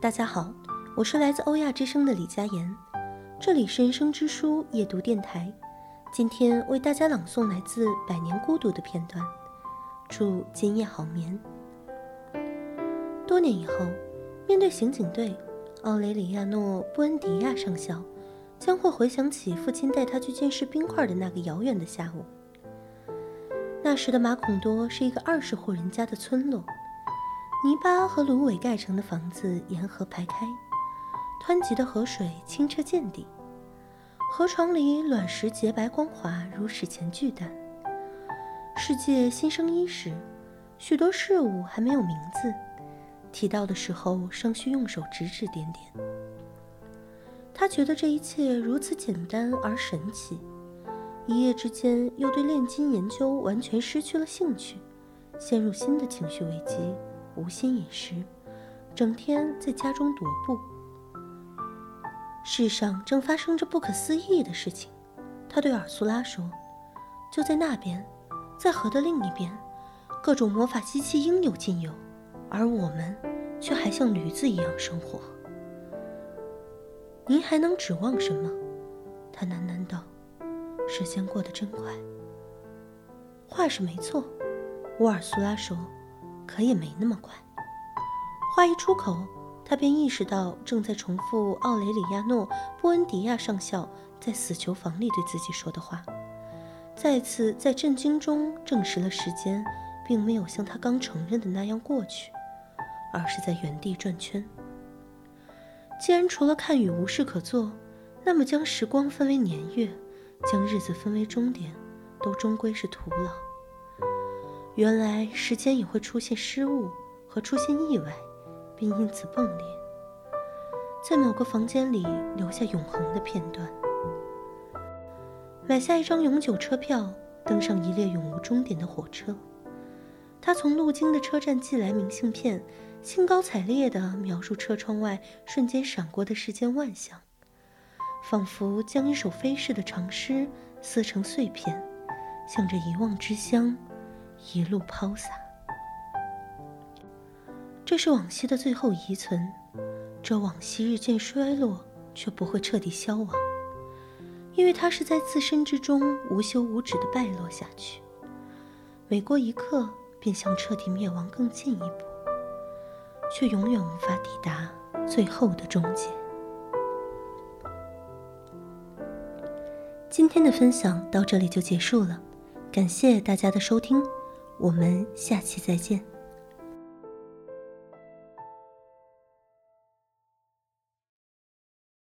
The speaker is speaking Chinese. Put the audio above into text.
大家好，我是来自欧亚之声的李佳言，这里是人生之书夜读电台。今天为大家朗诵来自《百年孤独》的片段，祝今夜好眠。多年以后，面对刑警队，奥雷里亚诺·布恩迪亚上校将会回想起父亲带他去见识冰块的那个遥远的下午。那时的马孔多是一个二十户人家的村落。泥巴和芦苇盖成的房子沿河排开，湍急的河水清澈见底，河床里卵石洁白光滑，如史前巨蛋。世界新生伊始，许多事物还没有名字，提到的时候尚需用手指指点点。他觉得这一切如此简单而神奇，一夜之间又对炼金研究完全失去了兴趣，陷入新的情绪危机。无心饮食，整天在家中踱步。世上正发生着不可思议的事情，他对尔苏拉说：“就在那边，在河的另一边，各种魔法机器应有尽有，而我们却还像驴子一样生活。您还能指望什么？”他喃喃道。“时间过得真快。”话是没错，乌尔苏拉说。可也没那么快。话一出口，他便意识到正在重复奥雷里亚诺·布恩迪亚上校在死囚房里对自己说的话，再次在震惊中证实了时间并没有像他刚承认的那样过去，而是在原地转圈。既然除了看雨无事可做，那么将时光分为年月，将日子分为终点，都终归是徒劳。原来时间也会出现失误和出现意外，并因此崩裂，在某个房间里留下永恒的片段。买下一张永久车票，登上一列永无终点的火车。他从路经的车站寄来明信片，兴高采烈地描述车窗外瞬间闪过的世间万象，仿佛将一首飞逝的长诗撕成碎片，向着遗忘之乡。一路抛洒，这是往昔的最后遗存。这往昔日渐衰落，却不会彻底消亡，因为它是在自身之中无休无止的败落下去。每过一刻，便向彻底灭亡更进一步，却永远无法抵达最后的终结。今天的分享到这里就结束了，感谢大家的收听。我们下期再见。